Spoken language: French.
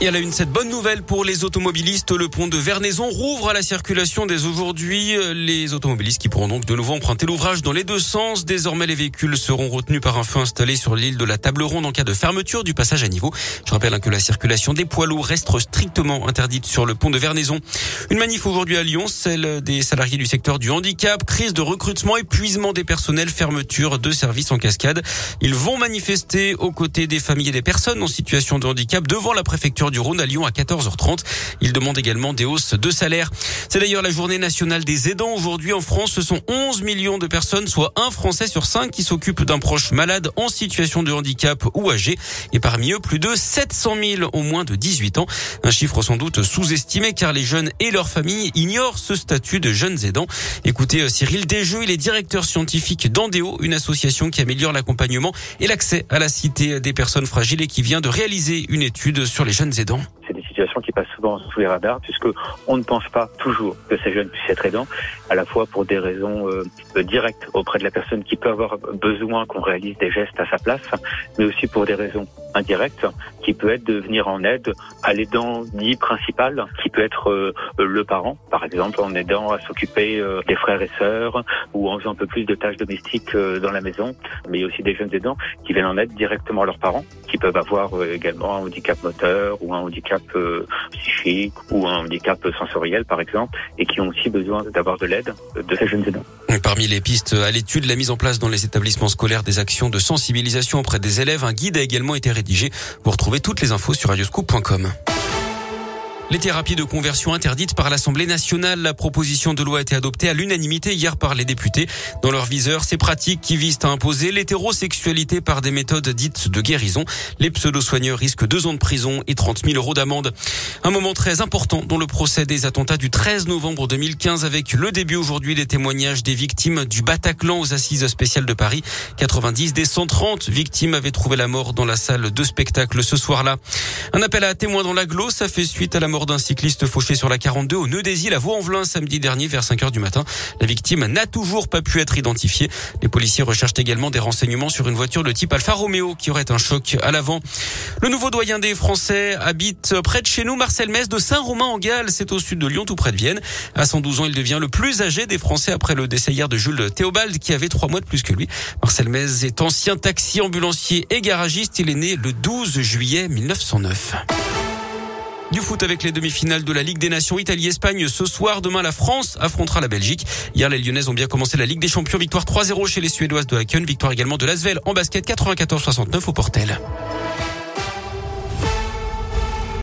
Et à la une, cette bonne nouvelle pour les automobilistes. Le pont de Vernaison rouvre à la circulation dès aujourd'hui. Les automobilistes qui pourront donc de nouveau emprunter l'ouvrage dans les deux sens. Désormais, les véhicules seront retenus par un feu installé sur l'île de la Table Ronde en cas de fermeture du passage à niveau. Je rappelle que la circulation des poids lourds reste strictement interdite sur le pont de Vernaison. Une manif aujourd'hui à Lyon, celle des salariés du secteur du handicap, crise de recrutement, épuisement des personnels, fermeture de services en cascade. Ils vont manifester aux côtés des familles et des personnes en situation de handicap devant la préfecture du Rhône à Lyon à 14h30. Il demande également des hausses de salaire. C'est d'ailleurs la journée nationale des aidants. Aujourd'hui en France, ce sont 11 millions de personnes, soit un Français sur cinq qui s'occupe d'un proche malade en situation de handicap ou âgé. Et parmi eux, plus de 700 000 au moins de 18 ans. Un chiffre sans doute sous-estimé car les jeunes et leurs familles ignorent ce statut de jeunes aidants. Écoutez euh, Cyril Desjeux, il est directeur scientifique d'Andéo, une association qui améliore l'accompagnement et l'accès à la cité des personnes fragiles et qui vient de réaliser une étude sur les jeunes aidants situation qui passe souvent sous les radars, puisque on ne pense pas toujours que ces jeunes puissent être aidants, à la fois pour des raisons euh, directes auprès de la personne qui peut avoir besoin qu'on réalise des gestes à sa place, mais aussi pour des raisons indirectes, qui peut être de venir en aide à l'aidant dit principal, qui peut être euh, le parent, par exemple, en aidant à s'occuper euh, des frères et sœurs, ou en faisant un peu plus de tâches domestiques euh, dans la maison, mais il y a aussi des jeunes aidants qui viennent en aide directement à leurs parents, qui peuvent avoir également un handicap moteur ou un handicap psychique ou un handicap sensoriel par exemple et qui ont aussi besoin d'avoir de l'aide de ces jeunes aidants. Parmi les pistes à l'étude, la mise en place dans les établissements scolaires des actions de sensibilisation auprès des élèves, un guide a également été rédigé. Vous toutes les infos sur radioscoop.com. Les thérapies de conversion interdites par l'Assemblée nationale. La proposition de loi a été adoptée à l'unanimité hier par les députés. Dans leur viseur, ces pratiques qui visent à imposer l'hétérosexualité par des méthodes dites de guérison. Les pseudo-soigneurs risquent deux ans de prison et 30 000 euros d'amende. Un moment très important dans le procès des attentats du 13 novembre 2015 avec le début aujourd'hui des témoignages des victimes du Bataclan aux assises spéciales de Paris. 90 des 130 victimes avaient trouvé la mort dans la salle de spectacle ce soir-là. Un appel à témoins dans l'agglo, ça fait suite à la mort d'un cycliste fauché sur la 42 au nœud des îles à Vaux-en-Velin samedi dernier vers 5 heures du matin. La victime n'a toujours pas pu être identifiée. Les policiers recherchent également des renseignements sur une voiture de type Alfa Romeo qui aurait un choc à l'avant. Le nouveau doyen des Français habite près de chez nous, Marcel Metz de Saint-Romain-en-Galles. C'est au sud de Lyon, tout près de Vienne. À 112 ans, il devient le plus âgé des Français après le décès hier de Jules Théobald qui avait trois mois de plus que lui. Marcel Metz est ancien taxi ambulancier et garagiste. Il est né le 12 juillet 1909. Du foot avec les demi-finales de la Ligue des Nations Italie-Espagne ce soir. Demain, la France affrontera la Belgique. Hier, les Lyonnaises ont bien commencé la Ligue des Champions. Victoire 3-0 chez les Suédoises de Haken. Victoire également de Lasvel en basket 94-69 au Portel.